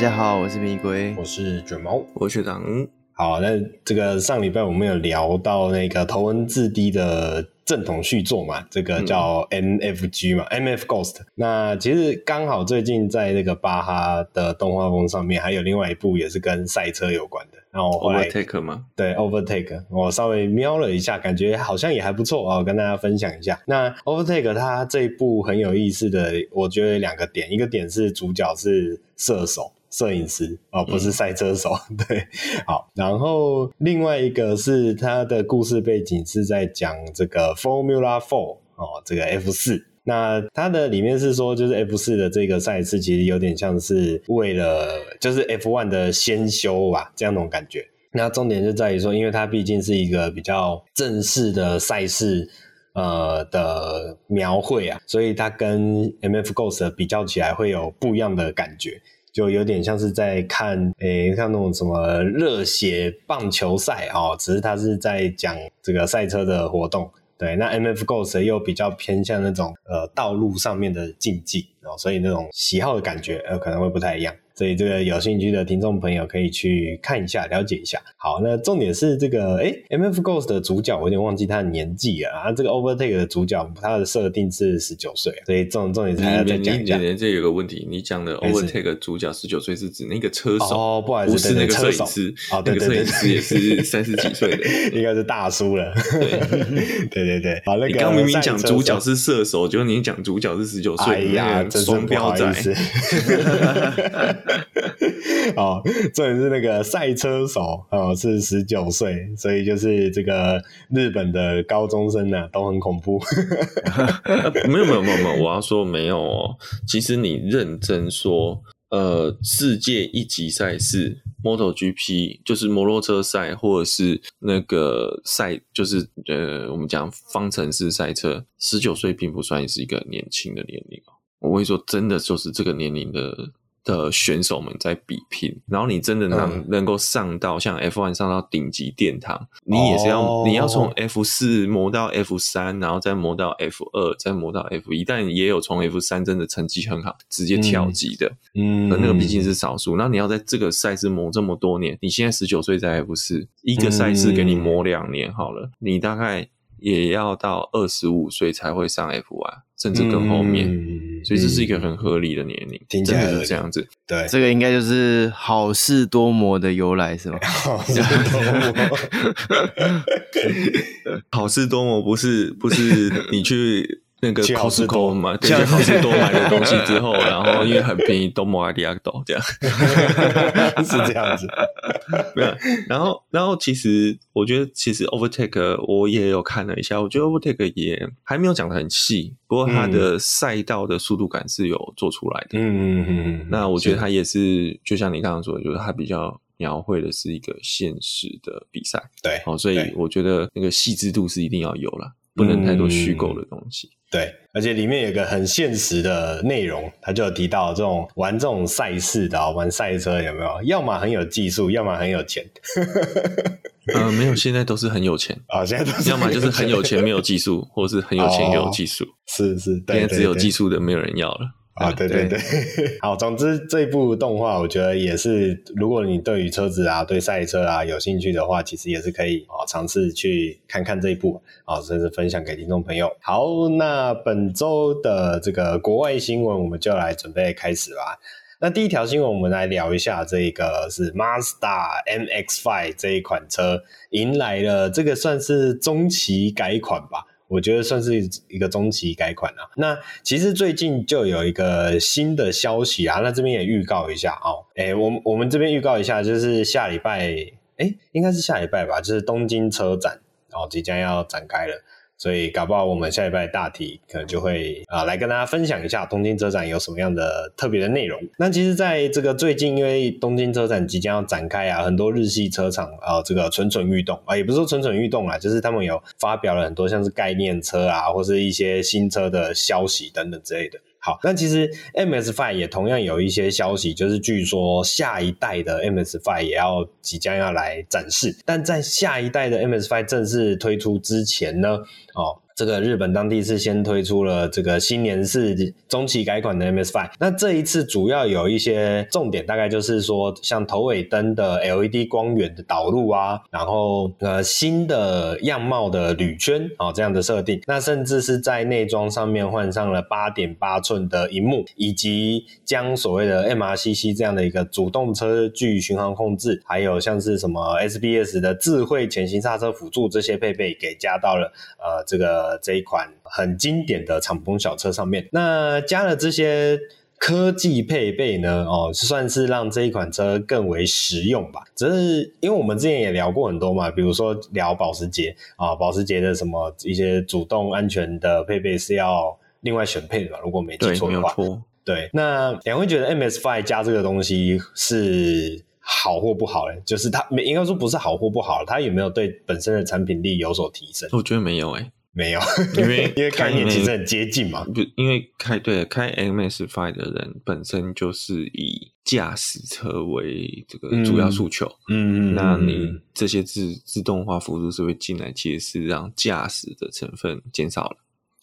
大家好，我是蜜龟，我是卷毛，我是学长。好，那这个上礼拜我们有聊到那个头文字 D 的正统续作嘛，这个叫 MFG 嘛，嗯，MF Ghost。那其实刚好最近在那个巴哈的动画风上面，还有另外一部也是跟赛车有关的。那我后来 Overtake 吗？对，Overtake，我稍微瞄了一下，感觉好像也还不错啊，我跟大家分享一下。那 Overtake 它这一部很有意思的，我觉得两个点，一个点是主角是射手、摄影师哦，不是赛车手。嗯、对，好，然后另外一个是他的故事背景是在讲这个 Formula Four 哦，这个 F 四。那它的里面是说，就是 F 四的这个赛事，其实有点像是为了就是 F one 的先修吧，这样种感觉。那重点就在于说，因为它毕竟是一个比较正式的赛事，呃的描绘啊，所以它跟 MF Ghost 比较起来会有不一样的感觉，就有点像是在看，诶，像那种什么热血棒球赛哦，只是它是在讲这个赛车的活动。对，那 MF Ghost 又比较偏向那种呃道路上面的竞技哦，所以那种喜好的感觉呃可能会不太一样。所以这个有兴趣的听众朋友可以去看一下，了解一下。好，那重点是这个，诶 MF Ghost 的主角我有点忘记他的年纪了啊。这个 Overtake 的主角他的设定是十九岁，所以重重点是还要再讲一下。这有个问题，你讲的 Overtake 主角十九岁是指那个车手哦，不好意思，不是那个摄影师哦，对对对，那个摄影师也是三十几岁的，应该是大叔了。对对对对，好，那个你刚明明讲主角是射手，结果你讲主角是十九岁，哎呀，双标仔。哦，重点是那个赛车手哦，是十九岁，所以就是这个日本的高中生呢、啊、都很恐怖。没有没有没有没有，我要说没有哦。其实你认真说，呃，世界一级赛事 MotoGP 就是摩托车赛，或者是那个赛，就是呃，我们讲方程式赛车，十九岁并不算是一个年轻的年龄哦。我会说，真的就是这个年龄的。的选手们在比拼，然后你真的能能够上到像 F1 上到顶级殿堂，嗯、你也是要、哦、你要从 F 四磨到 F 三，然后再磨到 F 二，再磨到 F 一，但也有从 F 三真的成绩很好，直接跳级的，嗯，那个毕竟是少数。那你要在这个赛事磨这么多年，你现在十九岁在 F 四，一个赛事给你磨两年好了，嗯、你大概也要到二十五岁才会上 F1。甚至更后面，嗯、所以这是一个很合理的年龄，听起来是这样子。对，这个应该就是好事多磨的由来，是吗？好事多磨，好事多磨不是不是你去。那个 Costco 嘛，对，好事多买的东西之后，然后因为很便宜，都摩阿迪亚多这样，是这样子。没有，然后，然后其实我觉得，其实 Overtake 我也有看了一下，我觉得 Overtake 也还没有讲的很细，不过它的赛道的速度感是有做出来的。嗯嗯嗯嗯。那我觉得它也是，就像你刚刚说的，就是它比较描绘的是一个现实的比赛。对，哦，所以我觉得那个细致度是一定要有了。不能太多虚构的东西，嗯，对，而且里面有个很现实的内容，他就有提到这种玩这种赛事的，玩赛车有没有？要么很有技术，要么很有钱。呃，没有，现在都是很有钱啊，现在都是要么就是很有钱没有技术，或是很有钱有技术，是是，现在只有技术的没有人要了。啊，对对对，好，总之这一部动画，我觉得也是，如果你对于车子啊、对赛车啊有兴趣的话，其实也是可以啊尝试去看看这一部啊，甚至分享给听众朋友。好，那本周的这个国外新闻，我们就来准备开始吧。那第一条新闻，我们来聊一下这个是 Mazda MX-5 这一款车迎来了这个算是中期改款吧。我觉得算是一个中期改款啊。那其实最近就有一个新的消息啊，那这边也预告一下哦。诶，我们我们这边预告一下，就是下礼拜，诶，应该是下礼拜吧，就是东京车展哦，即将要展开了。所以搞不好我们下礼拜大体可能就会啊来跟大家分享一下东京车展有什么样的特别的内容。那其实在这个最近，因为东京车展即将要展开啊，很多日系车厂啊这个蠢蠢欲动啊，也不是说蠢蠢欲动啊，就是他们有发表了很多像是概念车啊，或是一些新车的消息等等之类的。好，那其实 MS Five 也同样有一些消息，就是据说下一代的 MS Five 也要即将要来展示，但在下一代的 MS Five 正式推出之前呢，哦。这个日本当地是先推出了这个新年式中期改款的 MS5。那这一次主要有一些重点，大概就是说像头尾灯的 LED 光源的导入啊，然后呃新的样貌的铝圈啊、哦、这样的设定，那甚至是在内装上面换上了八点八寸的荧幕，以及将所谓的 MRCC 这样的一个主动车距巡航控制，还有像是什么 SBS 的智慧前行刹车辅助这些配备给加到了呃这个这一款很经典的敞篷小车上面。那加了这些科技配备呢，哦，算是让这一款车更为实用吧。只是因为我们之前也聊过很多嘛，比如说聊保时捷啊，保时捷的什么一些主动安全的配备是要另外选配的嘛，如果没记错的话。对，那两位觉得 MS Five 加这个东西是好或不好嘞？就是它没应该说不是好或不好，它有没有对本身的产品力有所提升？我觉得没有诶、欸，没有，因为 因为概念其实很接近嘛。不，因为开对开 MS5 的人本身就是以驾驶车为这个主要诉求，嗯嗯，那你这些自自动化辅助设备进来，其实是让驾驶的成分减少了。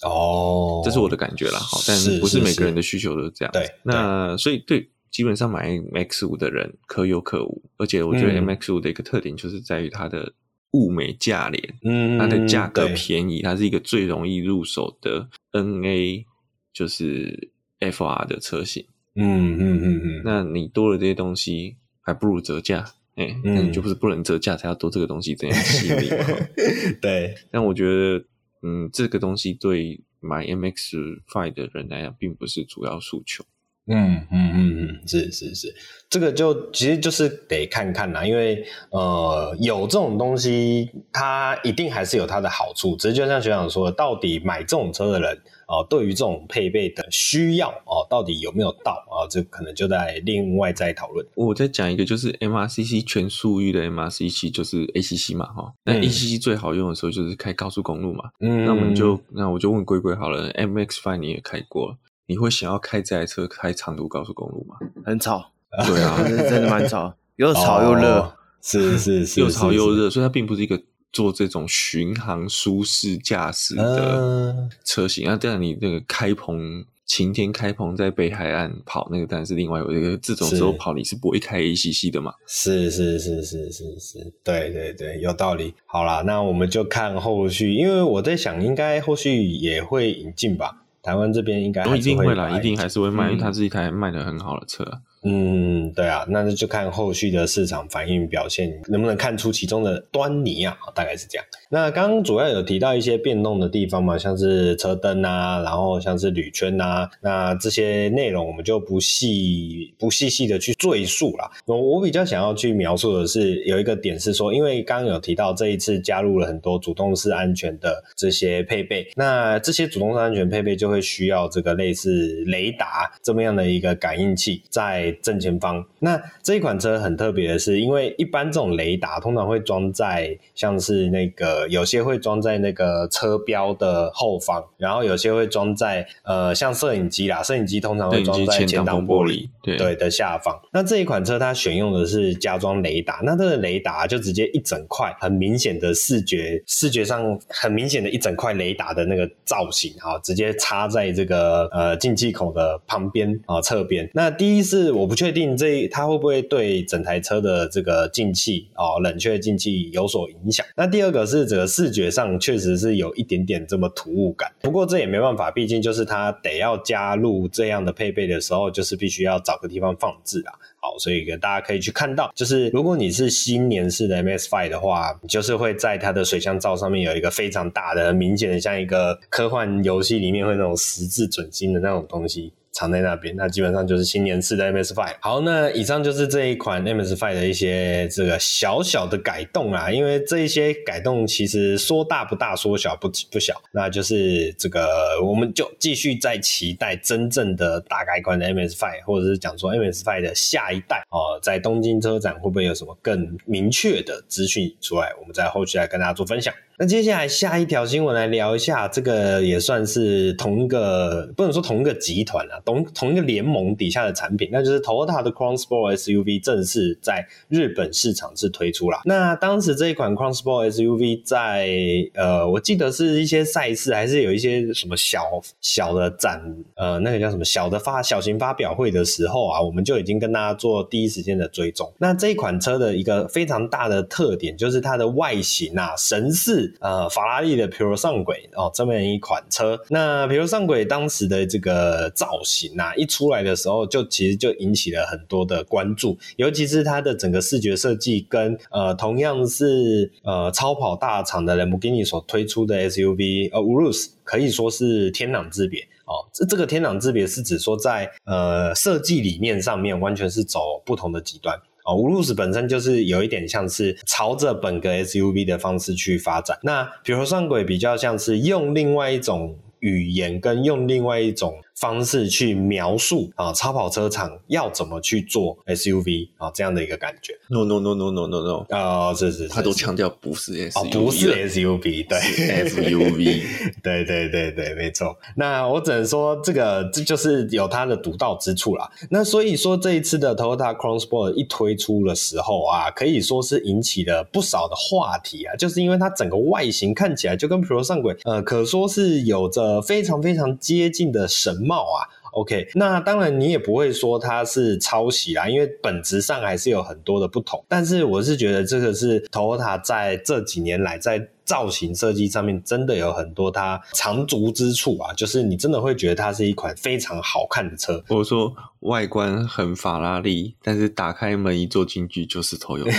哦，这是我的感觉啦，好，但不是每个人的需求都是这样。对，那所以对，基本上买 MX 五的人可有可无，而且我觉得 MX 五的一个特点就是在于它的物美价廉，嗯，它的价格便宜，它是一个最容易入手的 NA，就是 FR 的车型。嗯嗯嗯嗯，那你多了这些东西，还不如折价，哎，那你就不是不能折价才要多这个东西这样吸引你。对，但我觉得。嗯，这个东西对买 MX Five 的人来讲，并不是主要诉求。嗯嗯嗯嗯，是是是，这个就其实就是得看看啦，因为呃，有这种东西，它一定还是有它的好处。只是就像学长说的，到底买这种车的人。哦，对于这种配备的需要哦，到底有没有到啊？这可能就在另外再讨论。我再讲一个，就是 MRCC 全速域的 MRCC，就是 ACC 嘛，哈、哦。那 ACC 最好用的时候就是开高速公路嘛。嗯。那我们就那我就问龟龟好了，MX Five 你也开过了，你会想要开这台车开长途高速公路吗？很吵。对啊，真的蛮吵，又吵又热、哦，是是是，又吵又热，所以它并不是一个。做这种巡航舒适驾驶的车型，那、呃、这样你那个开篷晴天开篷在北海岸跑那个，当然是另外有一个这种时候跑你是不会开 ACC 的嘛？是是是是是是，对对对，有道理。好啦，那我们就看后续，因为我在想，应该后续也会引进吧？台湾这边应该一定会来，一定还是会卖，嗯、因为它是一台卖的很好的车。嗯，对啊，那就看后续的市场反应表现，能不能看出其中的端倪啊？大概是这样。那刚刚主要有提到一些变动的地方嘛，像是车灯啊，然后像是铝圈啊，那这些内容我们就不细不细细的去赘述啦。我我比较想要去描述的是，有一个点是说，因为刚刚有提到这一次加入了很多主动式安全的这些配备，那这些主动式安全配备就会需要这个类似雷达这么样的一个感应器在正前方。那这一款车很特别的是，因为一般这种雷达通常会装在像是那个。呃，有些会装在那个车标的后方，然后有些会装在呃，像摄影机啦，摄影机通常会装在前挡玻璃对，的下方。那这一款车它选用的是加装雷达，那这个雷达就直接一整块很明显的视觉视觉上很明显的一整块雷达的那个造型啊，直接插在这个呃进气口的旁边啊侧边。那第一是我不确定这它会不会对整台车的这个进气啊冷却进气有所影响。那第二个是。这个视觉上确实是有一点点这么突兀感，不过这也没办法，毕竟就是它得要加入这样的配备的时候，就是必须要找个地方放置啊。好，所以大家可以去看到，就是如果你是新年式的 MS Five 的话，你就是会在它的水箱罩上面有一个非常大的、明显的，像一个科幻游戏里面会那种十字准心的那种东西。藏在那边，那基本上就是新年式的 MS Five。好，那以上就是这一款 MS Five 的一些这个小小的改动啦。因为这一些改动其实说大不大，说小不不小。那就是这个，我们就继续在期待真正的大改款的 MS Five，或者是讲说 MS Five 的下一代哦，在东京车展会不会有什么更明确的资讯出来？我们在后续来跟大家做分享。那接下来下一条新闻来聊一下，这个也算是同一个，不能说同一个集团啊，同同一个联盟底下的产品，那就是 Toyota 的 Crown Sport SUV 正式在日本市场是推出了。那当时这一款 Crown Sport SUV 在呃，我记得是一些赛事，还是有一些什么小小的展，呃，那个叫什么小的发小型发表会的时候啊，我们就已经跟大家做第一时间间的追踪。那这一款车的一个非常大的特点就是它的外形啊，神似。呃，法拉利的皮罗上轨哦，这么一款车，那皮罗上轨当时的这个造型啊，一出来的时候，就其实就引起了很多的关注，尤其是它的整个视觉设计跟呃，同样是呃超跑大厂的兰博基尼所推出的 SUV 呃 Urus 可以说是天壤之别哦。这这个天壤之别是指说在呃设计理念上面完全是走不同的极端。哦，Urus 本身就是有一点像是朝着本格 SUV 的方式去发展，那比如说上轨比较像是用另外一种语言跟用另外一种。方式去描述啊，超跑车厂要怎么去做 SUV 啊，这样的一个感觉。No no no no no no no，哦，是是，是，他都强调不是 SUV，哦，不是 SUV，对，SUV，对对对对，没错。那我只能说，这个这就是有它的独到之处啦。那所以说，这一次的 Toyota Crown Sport 一推出的时候啊，可以说是引起了不少的话题啊，就是因为它整个外形看起来就跟 Pro 上轨，呃，可说是有着非常非常接近的神。帽啊，OK，那当然你也不会说它是抄袭啦，因为本质上还是有很多的不同。但是我是觉得这个是头头他在这几年来在造型设计上面真的有很多它长足之处啊，就是你真的会觉得它是一款非常好看的车。我说。外观很法拉利，但是打开门一坐进去就是 Toyota。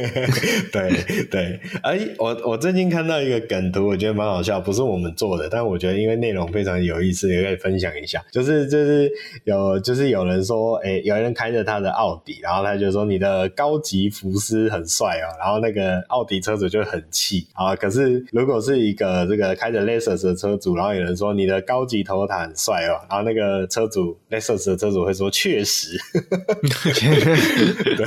对对，哎，我我最近看到一个梗图，我觉得蛮好笑，不是我们做的，但我觉得因为内容非常有意思，也可以分享一下。就是就是有就是有人说，哎，有人开着他的奥迪，然后他就说你的高级福斯很帅哦，然后那个奥迪车主就很气啊。可是如果是一个这个开着 Lexus 的车主，然后有人说你的高级 Toyota 很帅哦，然后那个车主 Lexus 的车主会。说确实，对，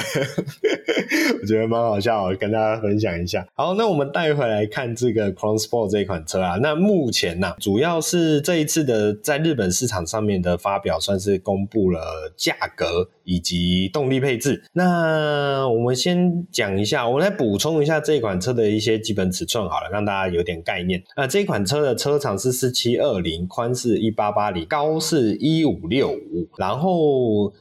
我觉得蛮好笑，我跟大家分享一下。好，那我们带回来看这个 Crown Sport 这一款车啊。那目前呢、啊，主要是这一次的在日本市场上面的发表，算是公布了价格以及动力配置。那我们先讲一下，我来补充一下这一款车的一些基本尺寸好了，让大家有点概念。那这款车的车长是四七二零，宽是一八八零，高是一五六五，然后。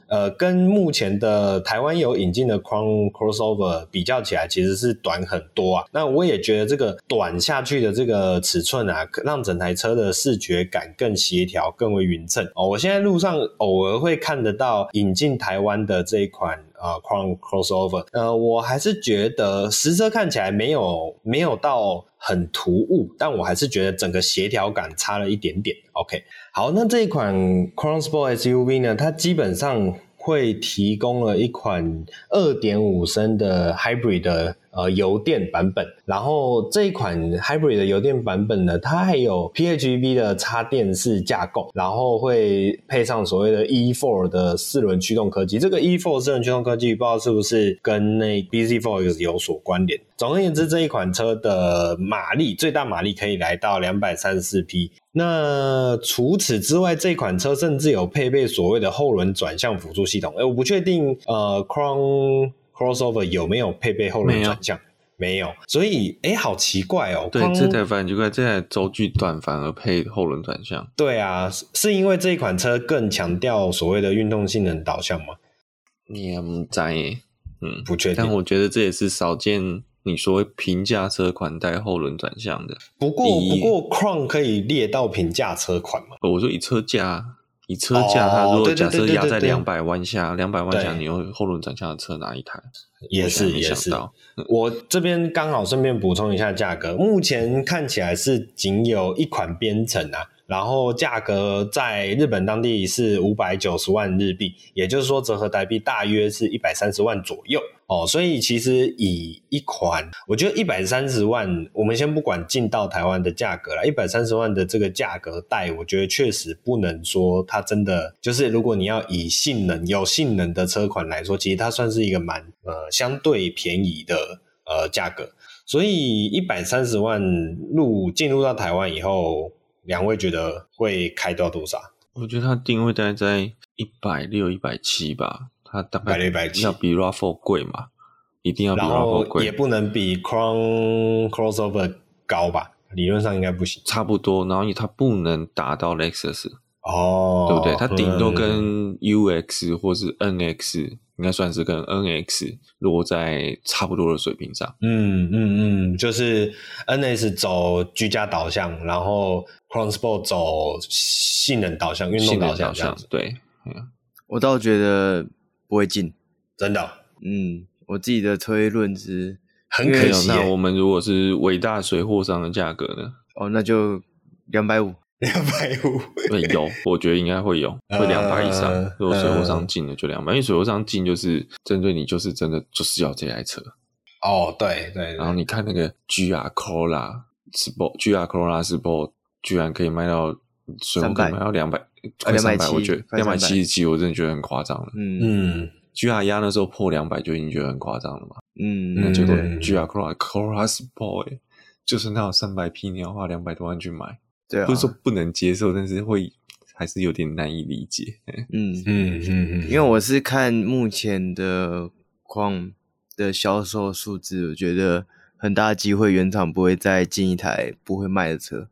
呃，跟目前的台湾有引进的 Crown Crossover 比较起来，其实是短很多啊。那我也觉得这个短下去的这个尺寸啊，让整台车的视觉感更协调、更为匀称哦。我现在路上偶尔会看得到引进台湾的这一款啊 Crown Crossover，呃，我还是觉得实车看起来没有没有到很突兀，但我还是觉得整个协调感差了一点点。OK。好，那这一款 Crown Sport SUV 呢，它基本上会提供了一款二点五升的 Hybrid 的呃油电版本，然后这一款 Hybrid 的油电版本呢，它还有 PHEV 的插电式架构，然后会配上所谓的 E4 的四轮驱动科技。这个 E4 四轮驱动科技不知道是不是跟那 bZ4X 有所关联。总而言之，这一款车的马力最大马力可以来到两百三十四匹。那除此之外，这款车甚至有配备所谓的后轮转向辅助系统。诶我不确定，呃，Crown Crossover 有没有配备后轮转向？没有。所以，诶好奇怪哦。对，这台反而奇怪，这台轴距短反而配后轮转向。对啊，是因为这一款车更强调所谓的运动性能导向吗？你也不在，嗯，不确定。但我觉得这也是少见。你说平价车款带后轮转向的，不过不过 Crown 可以列到平价车款吗？我说以车价，以车价，它如果假设压在两百万下，两百万下，你用后轮转向的车哪一台？也是也是。我这边刚好顺便补充一下价格，目前看起来是仅有一款编程啊。然后价格在日本当地是五百九十万日币，也就是说折合台币大约是一百三十万左右哦。所以其实以一款，我觉得一百三十万，我们先不管进到台湾的价格了，一百三十万的这个价格带，我觉得确实不能说它真的就是，如果你要以性能有性能的车款来说，其实它算是一个蛮呃相对便宜的呃价格。所以一百三十万入进入到台湾以后，两位觉得会开到多少？我觉得它定位大概在一百六、一百七吧。它大概一百七要比 Raffle 贵嘛，一定要比 Raffle 贵，也不能比 Crown Crossover 高吧？理论上应该不行，差不多。然后它不能达到 Lexus 哦，对不对？它顶多跟 UX 或是 NX。应该算是跟 NX 落在差不多的水平上。嗯嗯嗯，就是 NS 走居家导向，然后 Crown Sport 走性能导向、运动导向这样子。对，我倒觉得不会进，真的。嗯，我自己的推论是很可惜。那我们如果是伟大水货商的价格呢？哦，那就两百五。两百五，对，有，我觉得应该会有，会两百以上。如果水货商进的就两百，因为水货商进就是针对你，就是真的就是要这台车。哦，对对。然后你看那个 GR Corolla Sport，GR Corolla Sport 居然可以卖到水货可以卖到两百，快三百，我觉得两百七十七，我真的觉得很夸张了。嗯嗯，GR 压那时候破两百就已经觉得很夸张了嘛。嗯，那结果 GR Corolla Corolla Sport 就是那有三百匹，你要花两百多万去买。对啊，不是说不能接受，但是会还是有点难以理解。嗯。嗯嗯嗯，因为我是看目前的框的销售数字，我觉得很大机会原厂不会再进一台不会卖的车。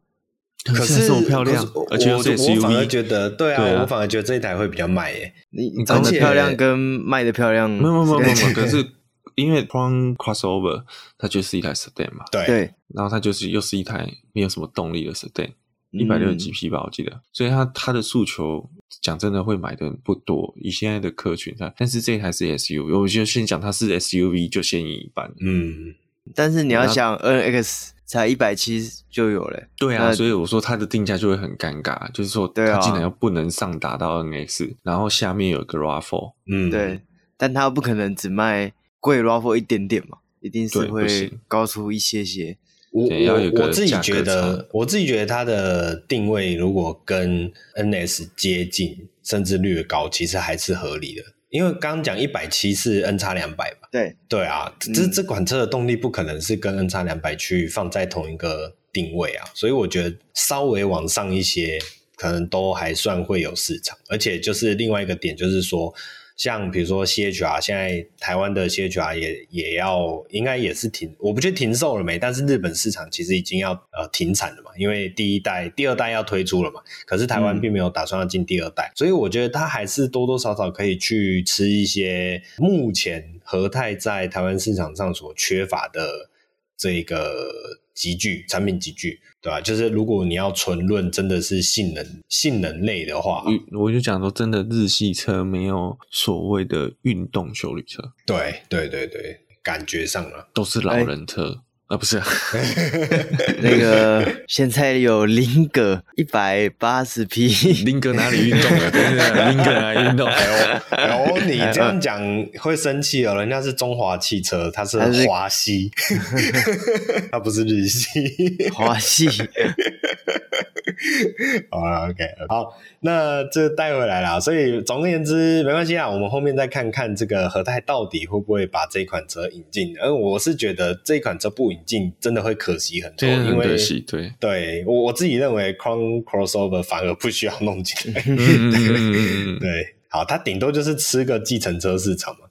可是这么漂亮，而且又是 SUV，我反而觉得对啊，对啊，我反而觉得这一台会比较卖耶。你你长得漂亮跟卖的漂亮，没有没有没有，可是因为 Crown Crossover 它就是一台 Sedan 嘛，对。对，然后它就是又是一台没有什么动力的 Sedan。一百六十几匹吧，我记得，所以他他的诉求讲真的会买的人不多，以现在的客群，他但是这一台是 SUV，我就先讲它是 SUV 就先赢一半，嗯，但是你要想 NX 才一百七就有了，对啊，所以我说它的定价就会很尴尬，就是说它竟然又不能上达到 NX，然后下面有个 RAV4，嗯，对，但它不可能只卖贵 RAV4 一点点嘛，一定是会高出一些些。我我我自己觉得，我自己觉得它的定位如果跟 NS 接近，甚至略高，其实还是合理的。因为刚刚讲一百七是 N 叉两百嘛，对对啊，这、嗯、这款车的动力不可能是跟 N 叉两百去放在同一个定位啊，所以我觉得稍微往上一些，可能都还算会有市场。而且就是另外一个点，就是说。像比如说 CHR，现在台湾的 CHR 也也要应该也是停，我不确定停售了没，但是日本市场其实已经要呃停产了嘛，因为第一代、第二代要推出了嘛，可是台湾并没有打算要进第二代，嗯、所以我觉得它还是多多少少可以去吃一些目前和泰在台湾市场上所缺乏的这个级距产品集聚。对吧、啊？就是如果你要纯论真的是性能性能类的话，我就讲说，真的日系车没有所谓的运动修理车。对对对对，感觉上了都是老人车。欸啊，不是、啊，那个 现在有林格一百八十匹，林格哪里运动了？对对对，林格哪里运动？然后你 这样讲会生气哦，人家是中华汽车，它是华系，它不是日系，华系。好了，OK，好，那这带回来了，所以总而言之没关系啊，我们后面再看看这个和泰到底会不会把这款车引进。而我是觉得这款车不引。进真的会可惜很多，因为对。对我我自己认为 Crown Crossover 反而不需要弄进来，对，好，它顶多就是吃个计程车市场嘛。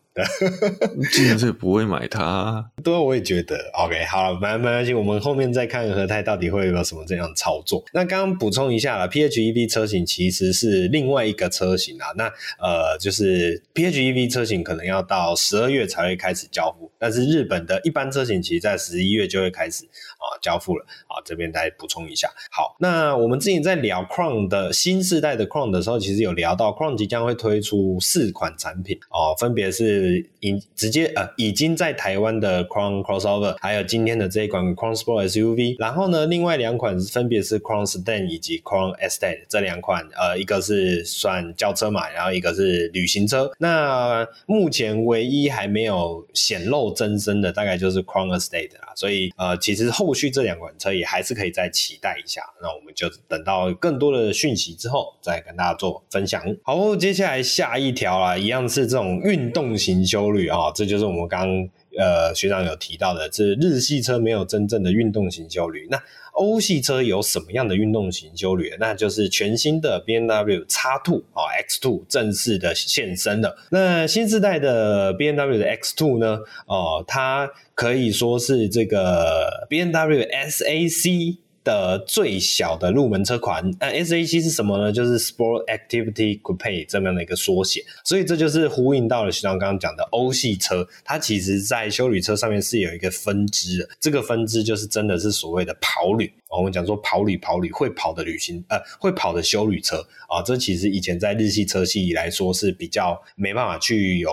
计程车不会买它，啊，对，我也觉得。OK，好了，没没关系，我们后面再看和泰到底会有什么这样操作。那刚刚补充一下了，PHEV 车型其实是另外一个车型啊。那呃，就是 PHEV 车型可能要到十二月才会开始交付，但是日本的一般车型其实在十一月就会开始啊交付了。好，这边再补充一下。好，那我们之前在聊 Crown 的新世代的 Crown 的时候，其实有聊到 Crown 即将会推出四款产品哦，分别是。已直接呃已经在台湾的 Crown Crossover，还有今天的这一款 Crown Sport SUV。然后呢，另外两款分别是 Crown Sedan 以及 Crown Estate 这两款，呃，一个是算轿车嘛，然后一个是旅行车。那目前唯一还没有显露真身的，大概就是 Crown Estate 啦。所以呃，其实后后续这两款车也还是可以再期待一下。那我们就等到更多的讯息之后，再跟大家做分享。好，接下来下一条啊，一样是这种运动型修旅啊，这就是我们刚呃学长有提到的，是日系车没有真正的运动型修旅。那欧系车有什么样的运动型修旅？那就是全新的 B N W X Two 啊 X two 正式的现身了。那新世代的 B N W 的 X two 呢？哦，它可以说是这个 B N W S A C。的最小的入门车款，呃，SAC 是什么呢？就是 Sport Activity Coupe 这样的一个缩写，所以这就是呼应到了徐长刚刚讲的欧系车，它其实在休旅车上面是有一个分支的，这个分支就是真的是所谓的跑旅，我们讲说跑旅跑旅会跑的旅行，呃，会跑的休旅车啊，这其实以前在日系车系来说是比较没办法去有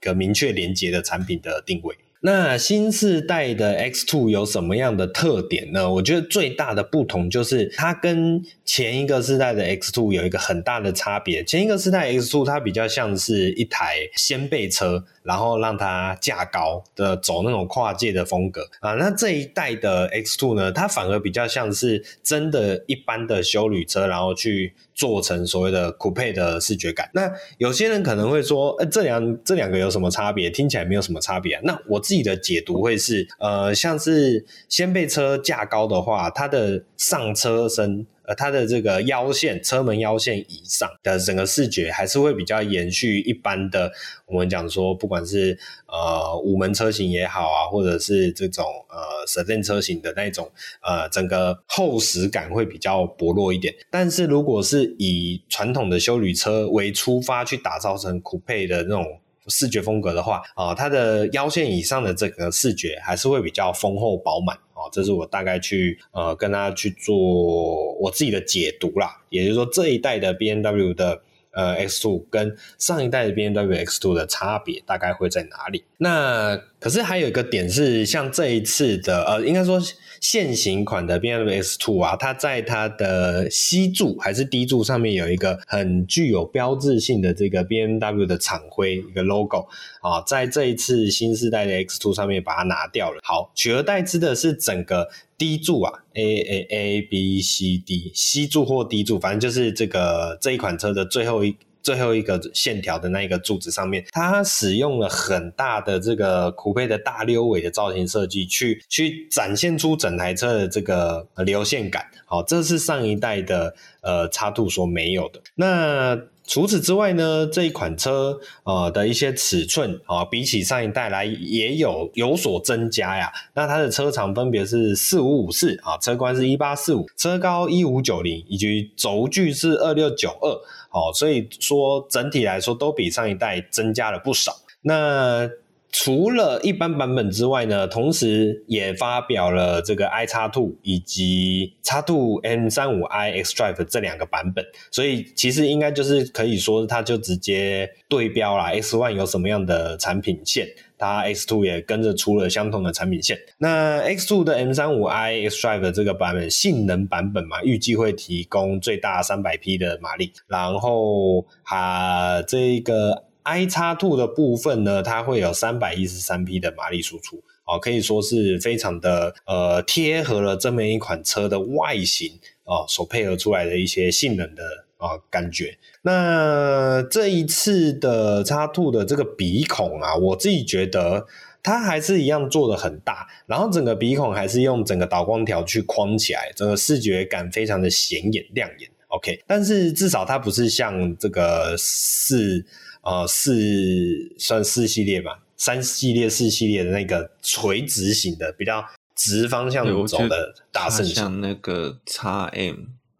一个明确连接的产品的定位。那新世代的 X Two 有什么样的特点呢？我觉得最大的不同就是它跟前一个世代的 X Two 有一个很大的差别。前一个世代 X Two 它比较像是一台掀背车，然后让它架高的走那种跨界的风格啊。那这一代的 X Two 呢，它反而比较像是真的一般的休旅车，然后去。做成所谓的 coupe 的视觉感，那有些人可能会说，呃，这两这两个有什么差别？听起来没有什么差别啊。那我自己的解读会是，呃，像是掀背车架高的话，它的上车身。呃，它的这个腰线，车门腰线以上的整个视觉还是会比较延续一般的。我们讲说，不管是呃五门车型也好啊，或者是这种呃 sedan 车型的那种，呃，整个厚实感会比较薄弱一点。但是如果是以传统的休旅车为出发去打造成酷配的那种视觉风格的话，啊、它的腰线以上的这个视觉还是会比较丰厚饱满。这是我大概去呃跟他去做我自己的解读啦，也就是说这一代的 BMW 的呃 X Two 跟上一代的 BMW X Two 的差别大概会在哪里？那可是还有一个点是，像这一次的呃，应该说。现行款的 BMW X2 啊，它在它的 C 柱还是 D 柱上面有一个很具有标志性的这个 BMW 的厂徽一个 logo 啊，在这一次新世代的 X2 上面把它拿掉了。好，取而代之的是整个 D 柱啊，A A A B C D C 柱或 D 柱，反正就是这个这一款车的最后一。最后一个线条的那一个柱子上面，它使用了很大的这个酷配的大溜尾的造型设计，去去展现出整台车的这个流线感。好，这是上一代的呃 X2 所没有的。那除此之外呢，这一款车呃的一些尺寸啊，比起上一代来也有有所增加呀。那它的车长分别是四五五四啊，车宽是一八四五，车高一五九零，以及轴距是二六九二。哦，所以说整体来说都比上一代增加了不少。那除了一般版本之外呢，同时也发表了这个 iX2 以及 X2 M35i xDrive 这两个版本。所以其实应该就是可以说，它就直接对标啦。X One 有什么样的产品线，它 X2 也跟着出了相同的产品线。那 X2 的 M35i xDrive 这个版本性能版本嘛，预计会提供最大三百匹的马力，然后哈这个。iX2 的部分呢，它会有三百一十三匹的马力输出，哦，可以说是非常的呃贴合了这么一款车的外形哦，所配合出来的一些性能的啊、哦、感觉。那这一次的 X2 的这个鼻孔啊，我自己觉得它还是一样做的很大，然后整个鼻孔还是用整个导光条去框起来，整个视觉感非常的显眼亮眼。OK，但是至少它不是像这个四。呃，四算四系列吧，三系列、四系列的那个垂直型的，比较直方向走的大圣，像那个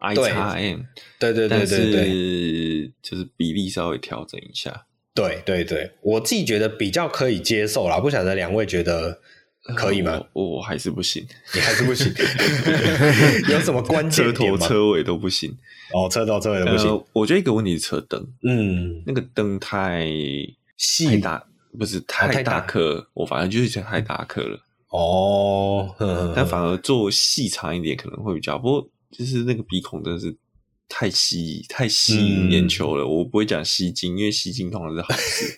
XM，i 叉 M，对对对对对，就是比例稍微调整一下。对对对，我自己觉得比较可以接受啦，不晓得两位觉得可以吗？我，我还是不行，你还是不行，有什么关键？车头车尾都不行。哦，车头车尾都不行。呃，我觉得一个问题是车灯，嗯，那个灯太细，太大，不是太大颗，我反正就是觉得太大颗了。哦，但反而做细长一点可能会比较，不过就是那个鼻孔真的是太吸太吸引眼球了。嗯、我不会讲吸睛，因为吸睛通常是好事，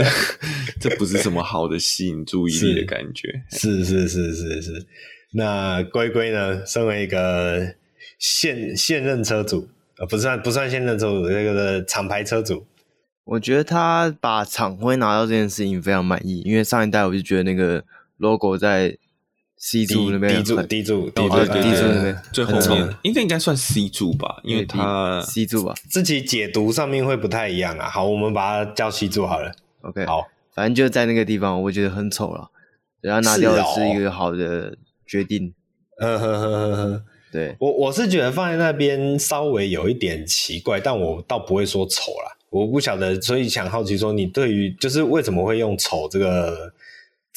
这不是什么好的吸引注意力的感觉。是是是是是，那龟龟呢？身为一个现现任车主，呃，不算不算现任车主，这个的厂牌车主，我觉得他把厂徽拿到这件事情非常满意，因为上一代我就觉得那个。logo 在 C 柱那边，，D 柱 D 柱 D 柱 D 柱那边最后面，应该应该算 C 柱吧，因为它 C 柱吧，自己解读上面会不太一样啊。好，我们把它叫 C 柱好了。OK，好，反正就在那个地方，我觉得很丑了，然后拿掉是一个好的决定。呵呵呵呵呵，对我我是觉得放在那边稍微有一点奇怪，但我倒不会说丑啦。我不晓得，所以想好奇说，你对于就是为什么会用丑这个？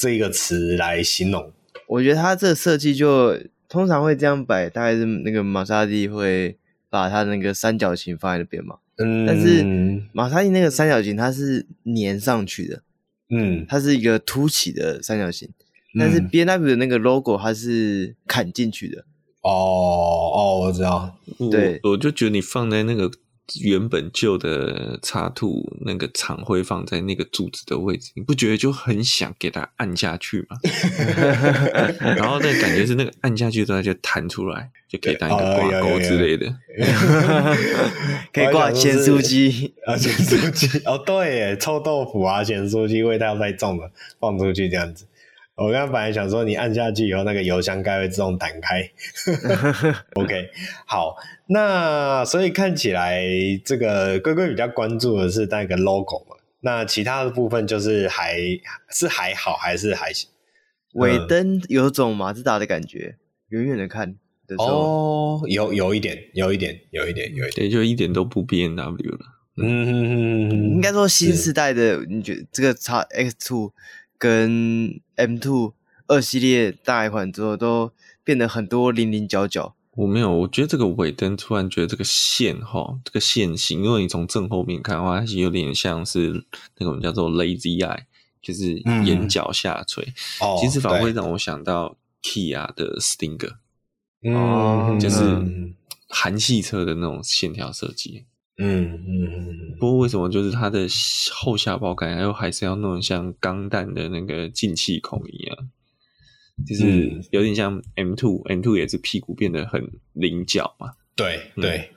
这一个词来形容，我觉得它这个设计就通常会这样摆，大概是那个玛莎拉蒂会把它那个三角形放在那边嘛。嗯，但是玛莎拉蒂那个三角形它是粘上去的，嗯，它是一个凸起的三角形，嗯、但是 BMW 的那个 logo 它是砍进去的。哦哦，我知道，对，我就觉得你放在那个。原本旧的插兔那个厂徽放在那个柱子的位置，你不觉得就很想给它按下去吗？然后那个感觉是那个按下去之后就弹出来，就可以当一个挂钩之类的，可以挂咸酥鸡啊，咸酥鸡 哦，对，臭豆腐啊，咸酥鸡味道太重了，放出去这样子。我刚刚本来想说，你按下去以后，那个油箱盖会自动弹开。OK，好，那所以看起来这个龟龟比较关注的是那个 logo 嘛？那其他的部分就是还是还好，还是还行。尾灯有种马自达的感觉，远远的看的时候哦，有有一点，有一点，有一点，有一点，就一点都不 BMW 了。嗯，应该说新时代的，你觉得这个叉 X2？跟 M Two 二系列大一款之后，都变得很多零零角角。我没有，我觉得这个尾灯突然觉得这个线哈，这个线型，因为你从正后面看的话，它是有点像是那种叫做 lazy eye，就是眼角下垂。嗯、其实反而会让我想到 Kia 的 Stinger，哦，就是韩系车的那种线条设计。嗯嗯嗯，不过为什么就是它的后下保杆又还是要弄像钢弹的那个进气孔一样，就是有点像 M two M two 也是屁股变得很菱角嘛。对对，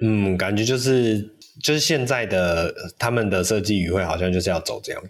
嗯，感觉就是就是现在的他们的设计语汇好像就是要走这样。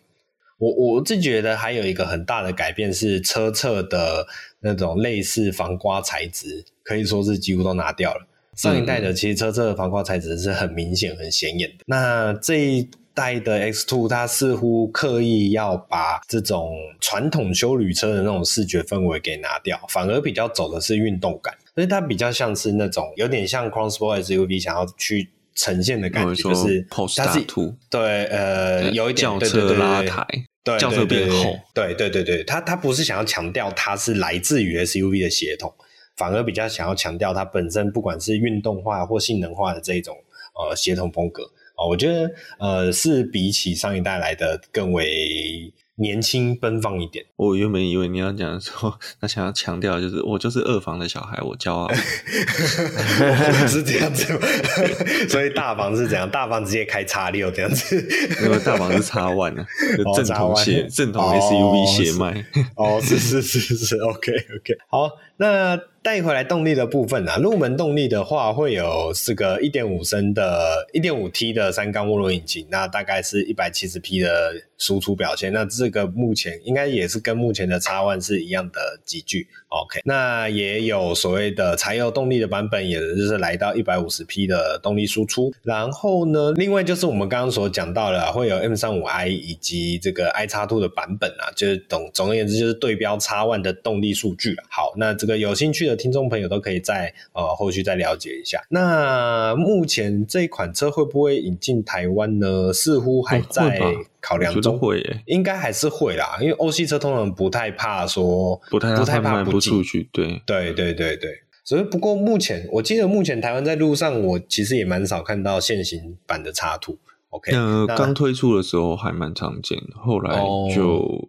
我我自己觉得还有一个很大的改变是车侧的那种类似防刮材质，可以说是几乎都拿掉了。上一代的其实车侧的防刮材质是很明显、很显眼的。那这一代的 X Two，它似乎刻意要把这种传统修旅车的那种视觉氛围给拿掉，反而比较走的是运动感。所以它比较像是那种有点像 Crossport SUV 想要去呈现的感觉，就是它是对呃有一点轿车拉抬，对轿车变厚，对对对对，它它不是想要强调它是来自于 SUV 的协同。反而比较想要强调它本身不管是运动化或性能化的这一种呃协同风格啊、呃，我觉得呃是比起上一代来的更为年轻奔放一点，我原本以为你要讲说，他想要强调就是我就是二房的小孩，我骄傲，是这样子吗？所以大房是怎样？大房直接开叉六这样子，因为大房是叉 One 呢，正统血正统 SUV 血脉，哦，是是是是是，OK OK，好，那。带回来动力的部分啊，入门动力的话会有这个一点五升的、一点五 T 的三缸涡轮引擎，那大概是一百七十匹的输出表现。那这个目前应该也是跟目前的 X1 是一样的级距。OK，那也有所谓的柴油动力的版本，也就是来到一百五十匹的动力输出。然后呢，另外就是我们刚刚所讲到的，会有 M35i 以及这个 iX2 的版本啊，就是总总而言之就是对标 X1 的动力数据。好，那这个有兴趣的。听众朋友都可以在呃后续再了解一下。那目前这一款车会不会引进台湾呢？似乎还在考量中，会耶，应该还是会啦。因为欧系车通常不太怕说，不太不太怕不出去。对对对对对。所以不过目前我记得目前台湾在路上，我其实也蛮少看到现行版的插图。OK，呃，刚推出的时候还蛮常见的，后来就。哦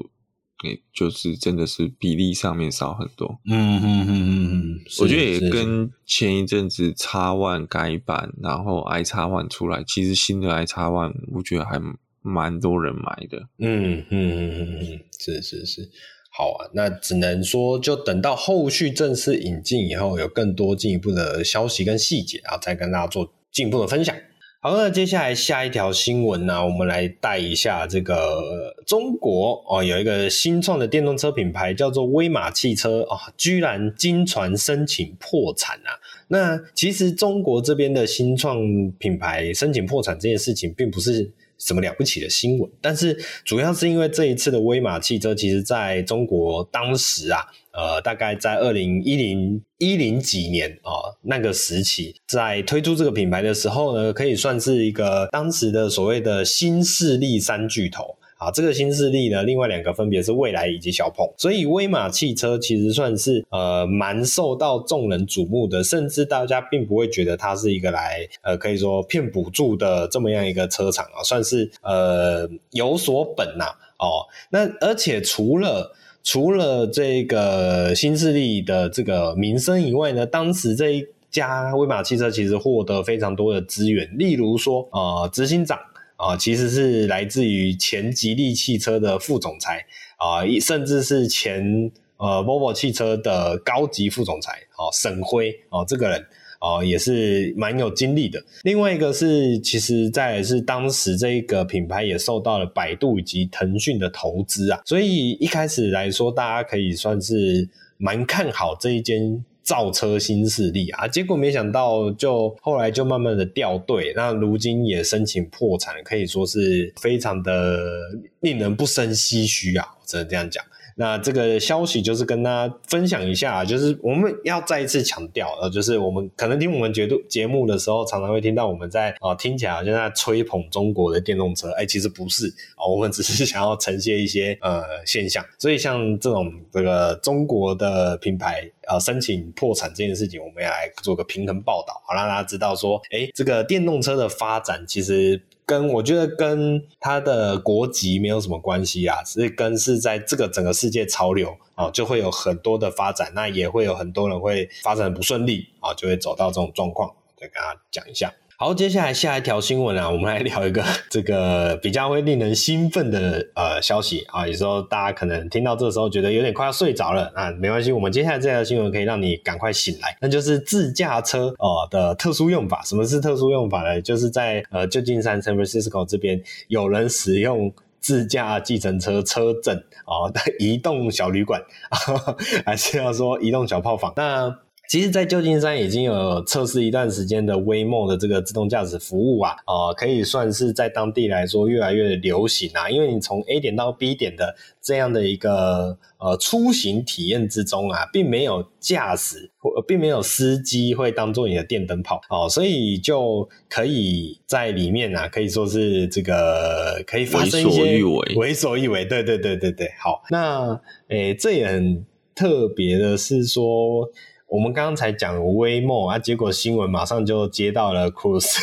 诶，就是真的是比例上面少很多。嗯嗯嗯嗯嗯，我觉得也跟前一阵子叉 One 改版，然后 i 叉 One 出来，其实新的 i 叉 One 我觉得还蛮多人买的。嗯嗯嗯嗯嗯，是是是，好啊，那只能说就等到后续正式引进以后，有更多进一步的消息跟细节，然后再跟大家做进一步的分享。好，那接下来下一条新闻呢，我们来带一下这个中国哦，有一个新创的电动车品牌叫做威马汽车啊，居然经传申请破产啊！那其实中国这边的新创品牌申请破产这件事情，并不是什么了不起的新闻，但是主要是因为这一次的威马汽车，其实在中国当时啊。呃，大概在二零一零一零几年啊、那个时期，在推出这个品牌的时候呢，可以算是一个当时的所谓的新势力三巨头啊。这个新势力呢，另外两个分别是蔚来以及小鹏，所以威马汽车其实算是呃蛮受到众人瞩目的，甚至大家并不会觉得它是一个来呃可以说骗补助的这么样一个车厂啊，算是呃有所本呐、啊、哦。那而且除了除了这个新势力的这个名声以外呢，当时这一家威马汽车其实获得非常多的资源，例如说，呃，执行长啊、其实是来自于前吉利汽车的副总裁啊、甚至是前呃 Volvo 汽车的高级副总裁啊、呃，沈辉啊、呃，这个人。哦，也是蛮有经历的。另外一个是，其实在是当时这一个品牌也受到了百度以及腾讯的投资啊，所以一开始来说，大家可以算是蛮看好这一间造车新势力啊。结果没想到，就后来就慢慢的掉队，那如今也申请破产，可以说是非常的令人不胜唏嘘啊，只能这样讲。那这个消息就是跟大家分享一下，就是我们要再一次强调，呃，就是我们可能听我们节目节目的时候，常常会听到我们在啊、呃、听起来好像在吹捧中国的电动车，哎，其实不是啊、我们只是想要呈现一些呃现象。所以像这种这个中国的品牌呃申请破产这件事情，我们要来做个平衡报道，好让大家知道说，哎，这个电动车的发展其实。跟我觉得跟他的国籍没有什么关系啊，是跟是在这个整个世界潮流啊，就会有很多的发展，那也会有很多人会发展不顺利啊，就会走到这种状况，再跟他讲一下。好，接下来下一条新闻啊，我们来聊一个 这个比较会令人兴奋的呃消息啊。有时候大家可能听到这个时候觉得有点快要睡着了啊，没关系，我们接下来这条新闻可以让你赶快醒来，那就是自驾车哦的特殊用法。什么是特殊用法呢？就是在呃旧金山 San Francisco 这边有人使用自驾计程车车阵啊的移动小旅馆，还是要说移动小炮房？那其实，在旧金山已经有测试一段时间的 Waymo 的这个自动驾驶服务啊，呃，可以算是在当地来说越来越流行啊。因为你从 A 点到 B 点的这样的一个呃出行体验之中啊，并没有驾驶或并没有司机会当做你的电灯泡哦，所以就可以在里面啊，可以说是这个可以发生一些为所欲为，为所欲为。对对对对对，好，那诶，这也很特别的是说。我们刚刚才讲 Waymo 啊，结果新闻马上就接到了 Cruise，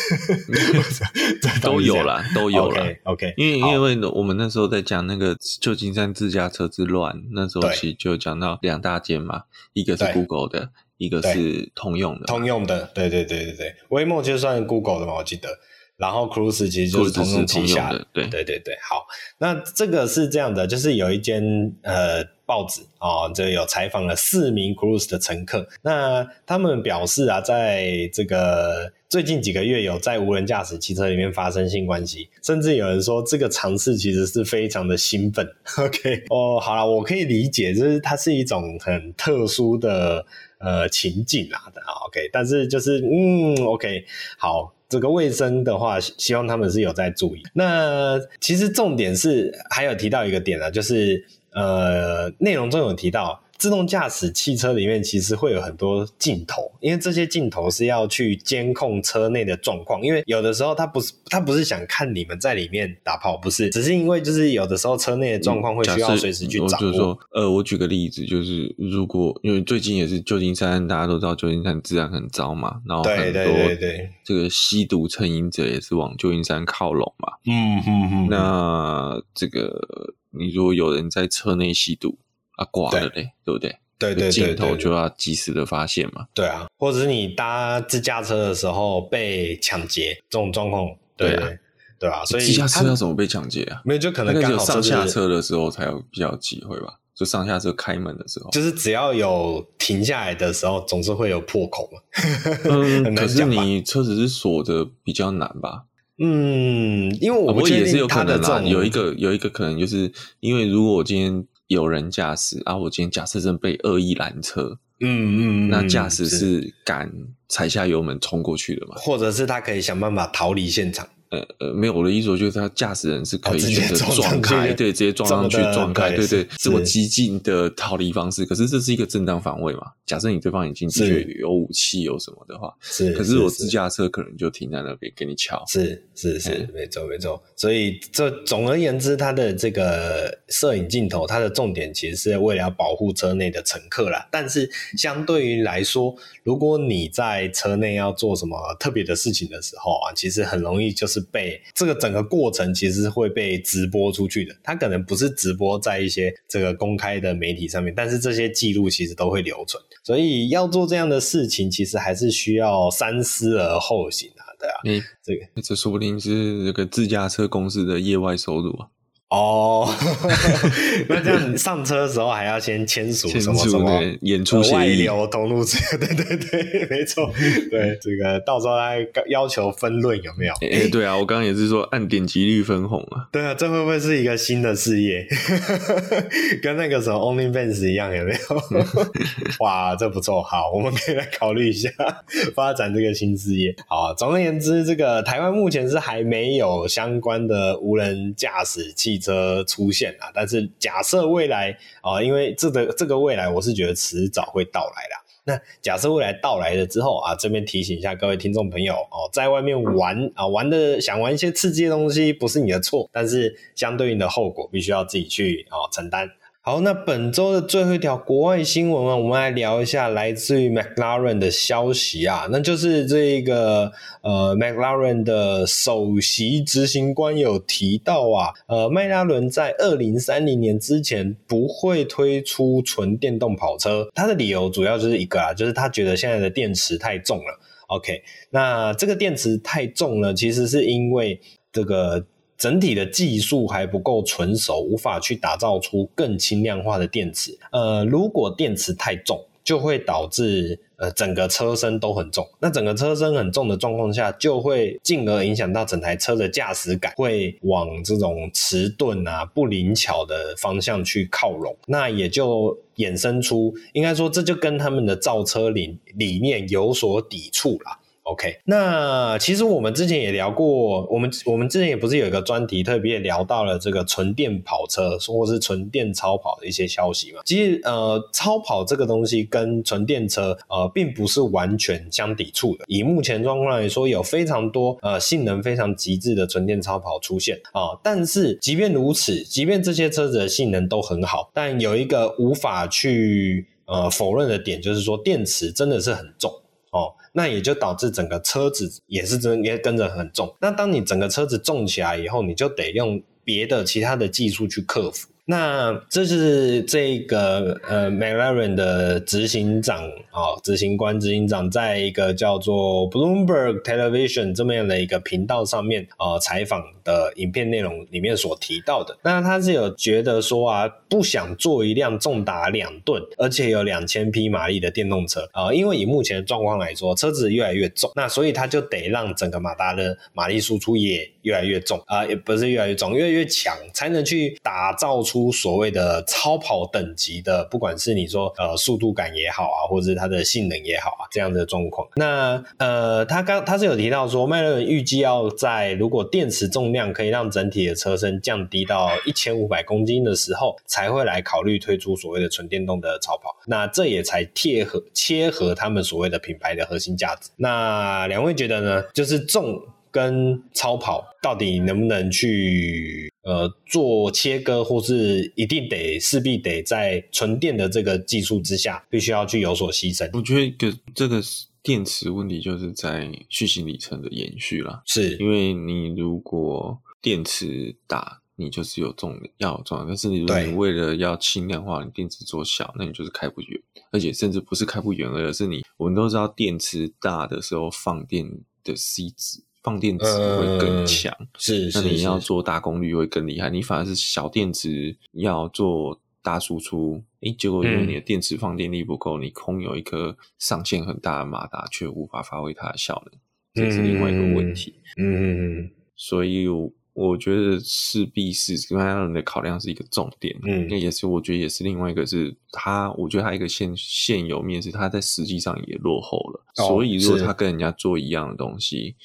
都有了，都有了。OK，, okay 因为因为我们那时候在讲那个旧金山自驾车之乱，那时候其实就讲到两大件嘛，一个是 Google 的，一个是通用的。通用的，对对对对对，Waymo 就算 Google 的嘛，我记得。然后 Cruise 其实就是通用旗下的，对对对对。好，那这个是这样的，就是有一间呃报纸啊、哦，就有采访了四名 Cruise 的乘客，那他们表示啊，在这个最近几个月有在无人驾驶汽车里面发生性关系，甚至有人说这个尝试其实是非常的兴奋。OK，哦，好了，我可以理解，就是它是一种很特殊的呃情境啊的 OK，但是就是嗯，OK，好。这个卫生的话，希望他们是有在注意。那其实重点是还有提到一个点啊，就是呃，内容中有提到自动驾驶汽车里面其实会有很多镜头，因为这些镜头是要去监控车内的状况。因为有的时候它不是它不是想看你们在里面打炮，不是，只是因为就是有的时候车内的状况会需要随时去掌握。就是说，呃，我举个例子，就是如果因为最近也是旧金山，大家都知道旧金山治安很糟嘛，然后很多这个吸毒成瘾者也是往旧金山靠拢嘛。嗯嗯嗯。那这个你如果有人在车内吸毒啊，挂了嘞，对，对不对？对对对，镜头就要及时的发现嘛。对啊，或者是你搭自驾车的时候被抢劫这种状况，对啊，对啊，所以自驾车要怎么被抢劫啊？没有，就可能刚好上下车的时候才有比较机会吧。就上下车开门的时候，就是只要有停下来的时候，总是会有破口嘛。嗯，可是你车子是锁着比较难吧？嗯，因为我不也是有可能啦。有一个有一个可能，就是因为如果我今天有人驾驶，啊，我今天假设真被恶意拦车，嗯嗯，那驾驶是敢踩下油门冲过去的嘛？或者是他可以想办法逃离现场。呃呃，没有，我的意思就是他驾驶人是可以选择撞开，对，直接撞上去撞开，对对，这么激进的逃离方式。可是这是一个正当防卫嘛？假设你对方已经的确有武器有什么的话，是。可是我自驾车可能就停在那边给你敲，是是是，没错没错。所以这总而言之，它的这个摄影镜头，它的重点其实是为了要保护车内的乘客啦。但是相对于来说，如果你在车内要做什么特别的事情的时候啊，其实很容易就是。被这个整个过程其实是会被直播出去的，它可能不是直播在一些这个公开的媒体上面，但是这些记录其实都会留存，所以要做这样的事情，其实还是需要三思而后行啊，对啊，嗯，这个这说不定是这个自驾车公司的业外收入啊。哦，那这样你上车的时候还要先签署什么什么演出协议、外流通路之类，对对对，没错，对这个到时候还要求分论有没有？哎、欸，对啊，我刚刚也是说按点击率分红啊。对啊，这会不会是一个新的事业？跟那个什么 OnlyFans 一样有没有？哇，这不错，好，我们可以来考虑一下发展这个新事业。好，总而言之，这个台湾目前是还没有相关的无人驾驶器。车出现啊，但是假设未来啊、因为这个这个未来，我是觉得迟早会到来啦。那假设未来到来了之后啊，这边提醒一下各位听众朋友哦，在外面玩啊，玩的想玩一些刺激的东西，不是你的错，但是相对应的后果必须要自己去啊承担。好，那本周的最后一条国外新闻啊，我们来聊一下来自于 McLaren 的消息啊，那就是这个呃 McLaren 的首席执行官有提到啊，呃迈拉伦在二零三零年之前不会推出纯电动跑车，他的理由主要就是一个啊，就是他觉得现在的电池太重了。OK，那这个电池太重了，其实是因为这个。整体的技术还不够纯熟，无法去打造出更轻量化的电池。呃，如果电池太重，就会导致呃整个车身都很重。那整个车身很重的状况下，就会进而影响到整台车的驾驶感，会往这种迟钝啊、不灵巧的方向去靠拢。那也就衍生出，应该说这就跟他们的造车理理念有所抵触啦。OK，那其实我们之前也聊过，我们我们之前也不是有一个专题特别聊到了这个纯电跑车或是纯电超跑的一些消息嘛。其实呃，超跑这个东西跟纯电车呃并不是完全相抵触的。以目前状况来说，有非常多呃性能非常极致的纯电超跑出现啊、但是即便如此，即便这些车子的性能都很好，但有一个无法去呃否认的点，就是说电池真的是很重。哦，那也就导致整个车子也是真也跟着很重。那当你整个车子重起来以后，你就得用别的其他的技术去克服。那这是这个呃，McLaren 的执行长啊、哦，执行官、执行长，在一个叫做 Bloomberg Television 这么样的一个频道上面、呃，采访的影片内容里面所提到的。那他是有觉得说啊，不想做一辆重达两吨，而且有两千匹马力的电动车啊、因为以目前的状况来说，车子越来越重，那所以他就得让整个马达的马力输出也越来越重啊、也不是越来越重，越来越强，才能去打造出。出所谓的超跑等级的，不管是你说呃速度感也好啊，或者是它的性能也好啊，这样的状况。那呃，他刚他是有提到说，迈伦预计要在如果电池重量可以让整体的车身降低到一千五百公斤的时候，才会来考虑推出所谓的纯电动的超跑。那这也才贴合切合他们所谓的品牌的核心价值。那两位觉得呢？就是重。跟超跑到底能不能去呃做切割，或是一定得势必得在纯电的这个技术之下，必须要去有所牺牲？我觉得一个这个电池问题就是在续行里程的延续啦，是因为你如果电池大，你就是有重要有重量，但是你如果你为了要轻量化，你电池做小，那你就是开不远，而且甚至不是开不远，而是你我们都知道电池大的时候放电的 C 值。放电池会更强，呃，是，那你要做大功率会更厉害。你反而是小电池要做大输出，诶，结果因为你的电池放电力不够，嗯，你空有一颗上限很大的马达，却无法发挥它的效能，这是另外一个问题。嗯所以我觉得势必是迈伦的考量是一个重点。嗯，那也是我觉得也是另外一个是他，我觉得他一个现现有面是他在实际上也落后了，哦，所以如果他跟人家做一样的东西。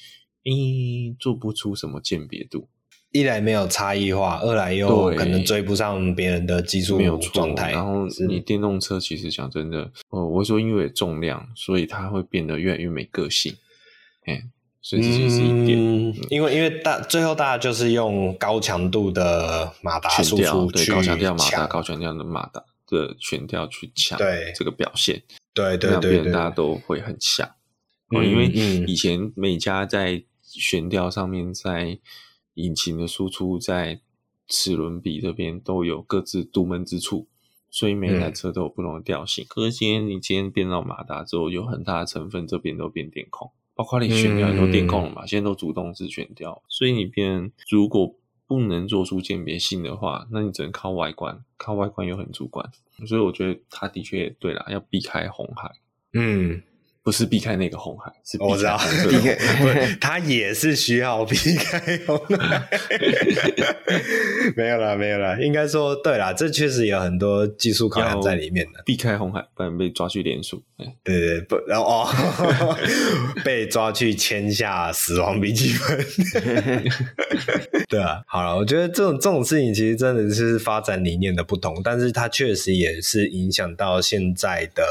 一做不出什么鉴别度，一来没有差异化，二来又可能追不上别人的技术状态。然后你电动车其实讲真的，哦，我会说因为重量，所以它会变得越来越没个性。哎，所以这就是一点。嗯、因为因为大最后大家就是用高强度的马达输出对，高强调马达、高强调的马达的全调去抢对这个表现，对对对，对，对，大家都会很像。哦，因为以前每家在悬吊上面，在引擎的输出，在齿轮比这边都有各自独门之处，所以每台车都有不同的调性。嗯、可是今天你今天变到马达之后，有很大的成分这边都变电控，包括你悬吊也都电控了嘛，嗯、现在都主动式悬吊，所以你变如果不能做出鉴别性的话，那你只能靠外观，靠外观又很主观，所以我觉得他的确也对啦，要避开红海，嗯。不是避开那个红海，是避开我知道，避开 他也是需要避开红海。没有啦，没有啦，应该说对啦，这确实有很多技术考量在里面的。避开红海，不然被抓去连署。对对对，不，然后哦，被抓去签下死亡笔记本。对啊，好了，我觉得这种这种事情其实真的是发展理念的不同，但是它确实也是影响到现在的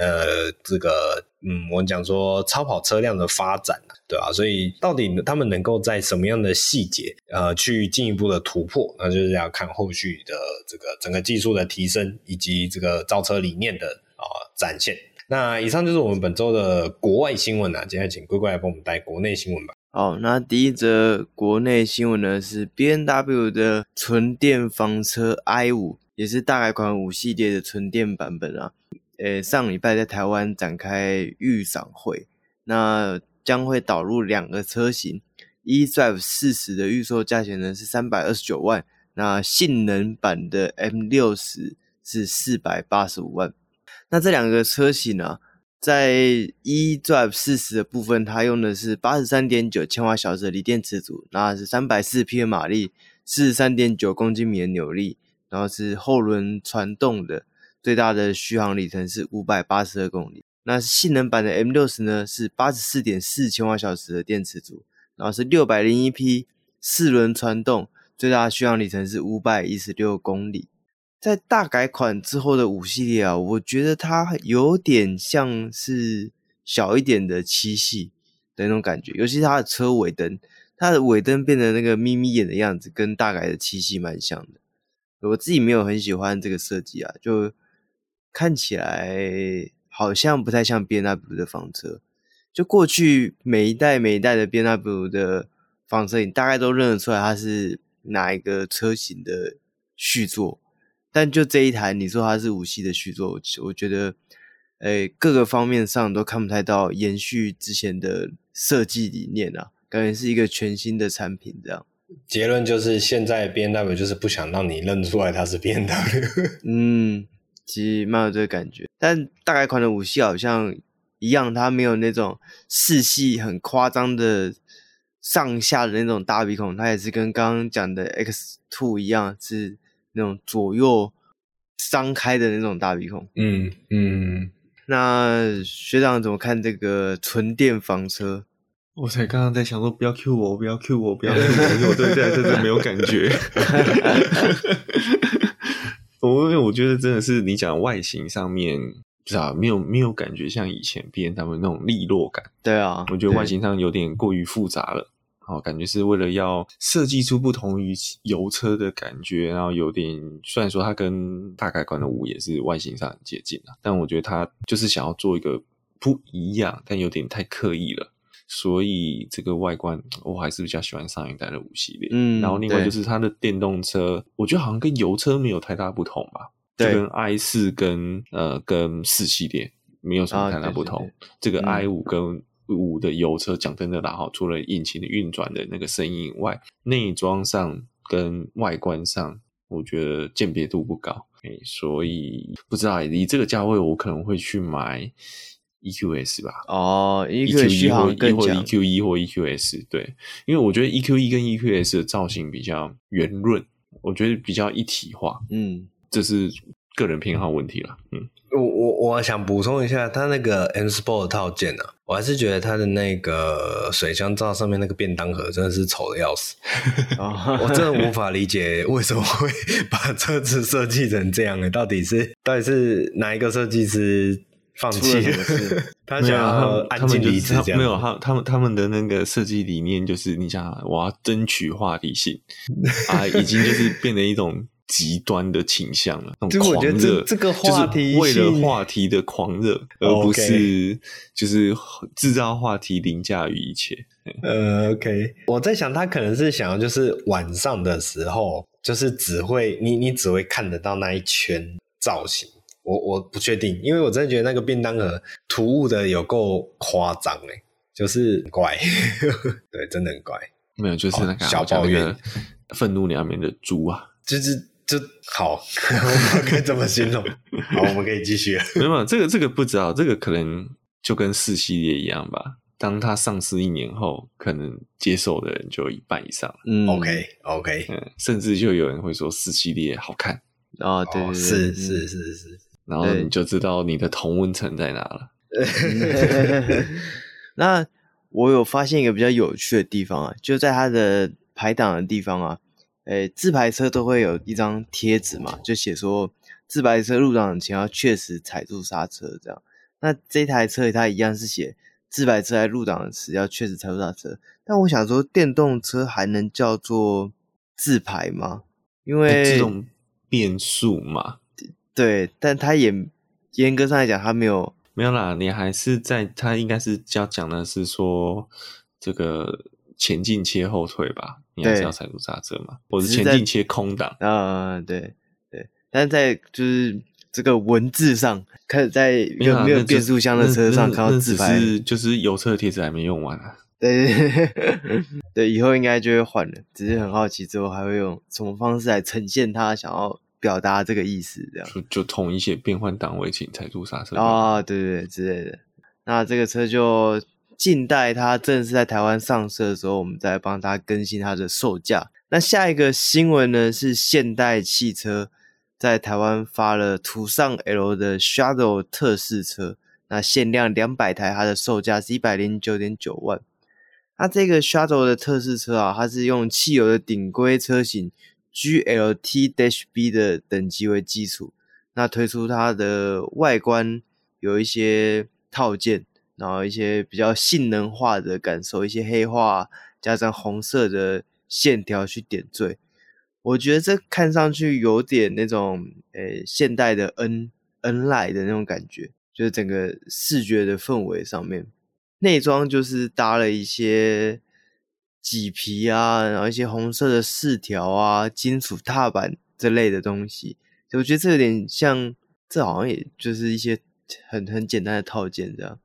呃这个。嗯，我们讲说超跑车辆的发展，对吧？所以到底他们能够在什么样的细节，呃，去进一步的突破，那就是要看后续的这个整个技术的提升，以及这个造车理念的啊、展现。那以上就是我们本周的国外新闻啊，接下来请龟龟来帮我们带国内新闻吧。好，那第一则国内新闻呢是 B N W 的纯电房车 i5，也是大改款五系列的纯电版本啊。呃，上礼拜在台湾展开预赏会，那将会导入两个车型，eDrive 40的预售价钱呢是三百二十九万，那性能版的 M60 是四百八十五万。那这两个车型呢、在 eDrive 40的部分，它用的是八十三点九千瓦小时的锂电池组，那是三百四十匹的马力，四十三点九公斤米的扭力，然后是后轮传动的。最大的续航里程是五百八十二公里。那性能版的 M 六十呢，是八十四点四千瓦小时的电池组，然后是六百零一匹四轮传动，最大的续航里程是五百一十六公里。在大改款之后的五系列啊，我觉得它有点像是小一点的七系的那种感觉，尤其是它的车尾灯，它的尾灯变得那个眯眯眼的样子，跟大改的七系蛮像的。我自己没有很喜欢这个设计啊，就。看起来好像不太像 B N W 的房车，就过去每一代每一代的 B N W 的房车，你大概都认得出来它是哪一个车型的续作，但就这一台，你说它是五系的续作，我觉得，诶，各个方面上都看不太到延续之前的设计理念啊，感觉是一个全新的产品这样。结论就是，现在 B N W 就是不想让你认出来它是 B N W。嗯。其实蛮有这个感觉，但大改款的五系好像一样，它没有那种四系很夸张的上下的那种大鼻孔，它也是跟刚刚讲的 X Two 一样，是那种左右张开的那种大鼻孔。嗯嗯，那学长怎么看这个纯电房车？我才刚刚在想说，不要 Q 我，不要 Q 我，不要 Q 我，我对这台车真的没有感觉。我因为我觉得真的是你讲外形上面，不知道没有没有感觉像以前 BMW 他们那种利落感。对啊，我觉得外形上有点过于复杂了。好，感觉是为了要设计出不同于油车的感觉，然后有点虽然说它跟大改款的五也是外形上很接近啊，但我觉得它就是想要做一个不一样，但有点太刻意了。所以这个外观我还是比较喜欢上一代的五系列，嗯，然后另外就是它的电动车，我觉得好像跟油车没有太大不同吧，对，就跟 i 四跟呃跟四系列没有什么太大不同，啊、对对对，这个 i 五跟五的油车讲真的啦哈，除了引擎的运转的那个声音以外，内装上跟外观上，我觉得鉴别度不高，欸，所以不知道以这个价位，我可能会去买。EQS 吧，哦，EQE 或或 EQ 一或 EQS，对，因为我觉得 EQ 一跟 EQS 的造型比较圆润，我觉得比较一体化，嗯，这是个人偏好问题了，嗯，我我我想补充一下，它那个 M Sport 套件呢、啊，我还是觉得它的那个水箱罩上面那个便当盒真的是丑的要死，我真的无法理解为什么会 把车子设计成这样呢？到底是到底是哪一个设计师？放弃了，他想要安静离职这样。没有他，他们他们的那个设计理念就是，你想，我要争取话题性 啊，已经就是变成一种极端的倾向了。那种狂热，这个话题为了话题的狂热，而不是就是制造话题凌驾于一切。呃，OK，我在想，他可能是想要，就是晚上的时候，就是只会你你只会看得到那一圈造型。我我不确定，因为我真的觉得那个便当盒突兀的有够夸张哎，就是怪，对，真的很怪。没有，就是那个、哦、小抱怨，愤怒里面的猪啊，就是就好，我们可以这么形容。好，我们可以继续。没有，这个这个不知道，这个可能就跟四系列一样吧。当它上市一年后，可能接受的人就有一半以上。嗯，OK OK，嗯，甚至就有人会说四系列好看。哦，对，对，对，是是是是。然后你就知道你的同温层在哪了。那我有发现一个比较有趣的地方啊，就在它的排档的地方啊，诶，自排车都会有一张贴纸嘛，就写说自排车入档前要确实踩住刹车这样。那这台车它一样是写自排车在入档时要确实踩住刹车，但我想说，电动车还能叫做自排吗？因为这种变速嘛。对，但他也严格上来讲，他没有没有啦。你还是在，他应该是要讲的是说，这个前进切后退吧，你还是要踩住刹车嘛，或是前进切空档。啊，对对。但是在就是这个文字上，开始在没有没有变速箱的车上看到自排，是就是油车贴纸还没用完啊。对对 对，以后应该就会换了。只是很好奇，之后还会用什么方式来呈现他想要。表达这个意思，这样就就同一些变换档位，请踩住刹车啊、哦，对对对之类的。那这个车就近代它正式在台湾上市的时候，我们再帮它更新它的售价。那下一个新闻呢，是现代汽车在台湾发了途尚 L 的 Shadow 特试车，那限量两百台，它的售价是一百零九点九万。那这个 Shadow 的特试车啊，它是用汽油的顶规车型。Glthb 的等级为基础，那推出它的外观有一些套件，然后一些比较性能化的感受，一些黑化加上红色的线条去点缀。我觉得这看上去有点那种诶、欸、现代的 N N Line 的那种感觉，就是整个视觉的氛围上面，内装就是搭了一些。麂皮啊，然后一些红色的饰条啊，金属踏板这类的东西，我觉得这有点像，这好像也就是一些很很简单的套件这样。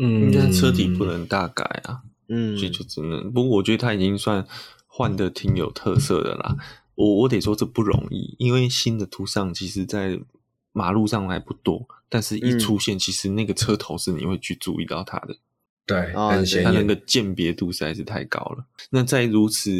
嗯，但车体不能大改啊，嗯，所以就只能。不过我觉得它已经算换的挺有特色的啦。我我得说这不容易，因为新的途上其实在马路上还不多，但是一出现，其实那个车头是你会去注意到它的。对，很显眼，它那个鉴别度实在是太高了。那在如此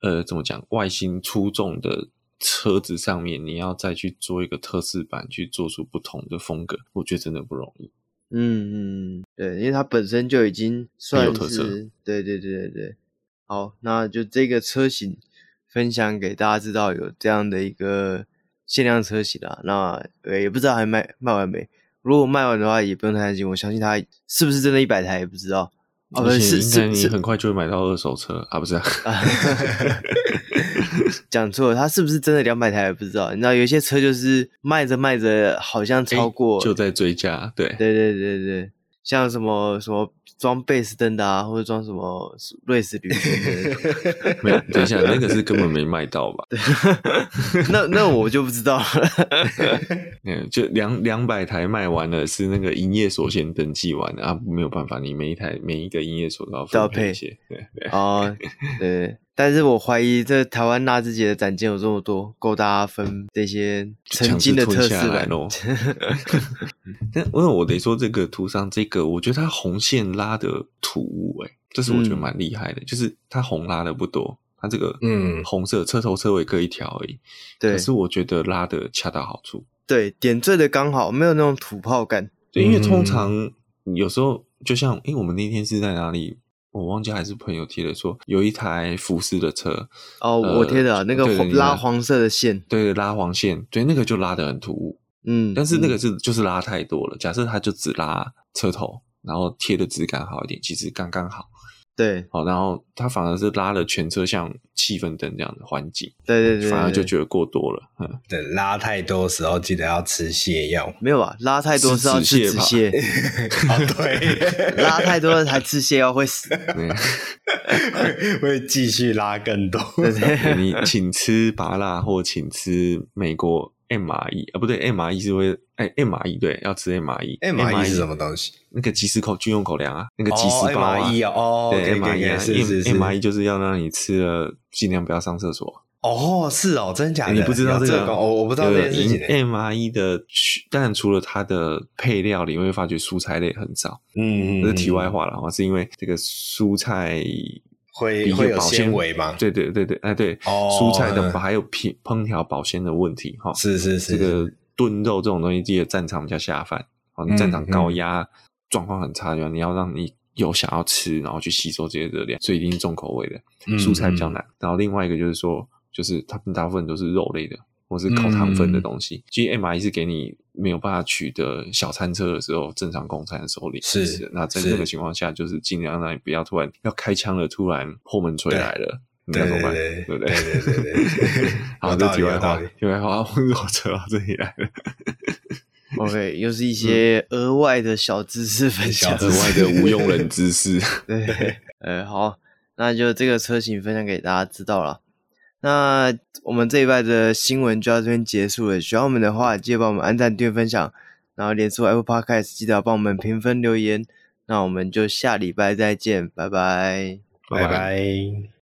呃，怎么讲，外形出众的车子上面你要再去做一个特仕版，去做出不同的风格，我觉得真的不容易。嗯嗯，对，因为它本身就已经算有特色。对对对对对。好，那就这个车型分享给大家知道，有这样的一个限量车型啦。那呃也不知道还卖卖完没。如果卖完的话，也不用太担心。我相信他是不是真的一百台也不知道。哦，不是，应该你很快就会买到二手车啊，不是、啊？讲错了，它是不是真的两百台也不知道。你知道有些车就是卖着卖着，好像超过，欸、就在追加。对，对对对对，像什么什么。装贝斯灯的啊，或者装什么瑞士铝的？没有，等一下，那个是根本没卖到吧？那那我就不知道了。嗯，就两两百台卖完了，是那个营业所先登记完的啊，没有办法，你每一台每一个营业所都要分配一些。对对哦，对。但是我怀疑这台湾纳智捷的展件有这么多，够大家分这些曾经的特仕版喽。但因为我得说，这个图上这个，我觉得它红线拉的突兀，诶这是我觉得蛮厉害的。嗯、就是它红拉的不多，它这个嗯红色车头车尾各一条而已。对，可是我觉得拉的恰到好处。对，点缀的刚好，没有那种土炮感。对，因为通常有时候就像，哎、欸，我们那天是在哪里？我忘记还是朋友贴的，说有一台福斯的车哦，呃、我贴的、啊、那个拉黄色的线，对，拉黄线，对，那个就拉的很突兀，嗯，但是那个是就是拉太多了。嗯、假设他就只拉车头，然后贴的质感好一点，其实刚刚好。对，好，然后他反而是拉了全车像气氛灯这样的环境，对对对，反而就觉得过多了。嗯，对，拉太多的时候记得要吃泻药。没有啊，拉太多是要吃止泻。对，拉太多了才吃泻药会死，会继续拉更多。对对，你请吃麻辣或请吃美国。MRE 啊，不对，MRE 是会哎，MRE 对，要吃 MRE，MRE 是什么东西？那个即时口军用口粮啊，那个即时包啊，哦，对，MRE 是是是，MRE 就是要让你吃了尽量不要上厕所。哦，是哦，真假的？你不知道这个？我我不知道这件事情。MRE 的，当然除了它的配料里，你会发觉蔬菜类很少。嗯嗯，这是题外话了哈，是因为这个蔬菜。会会有纤维吗？对对对对，哎对，哦、蔬菜的还有烹烹调保鲜的问题哈。是是是，这个炖肉这种东西，记得战场比较下饭。哦，你战场高压状况很差，嗯、你要让你有想要吃，然后去吸收这些热量，所以一定是重口味的。蔬菜比较难。然后另外一个就是说，就是他们大部分都是肉类的。或是烤糖分的东西，嗯、其实 MRE 是给你没有办法取得小餐车的时候正常供餐的时候里是，是那在这个情况下，就是尽量让你不要突然要开枪了，突然破门吹来了，你要怎么办？对不对？对对对对。好，这题外话，题外话，温柔扯到这里来了。OK，又是一些额外的小知识分享，额外的无用人知识。对，呃，好，那就这个车型分享给大家知道了。那我们这一拜的新闻就到这边结束了。喜欢我们的话，记得帮我们按赞、订阅、分享，然后连出 Apple Podcast 记得要帮我们评分、留言。那我们就下礼拜再见，拜拜，拜拜。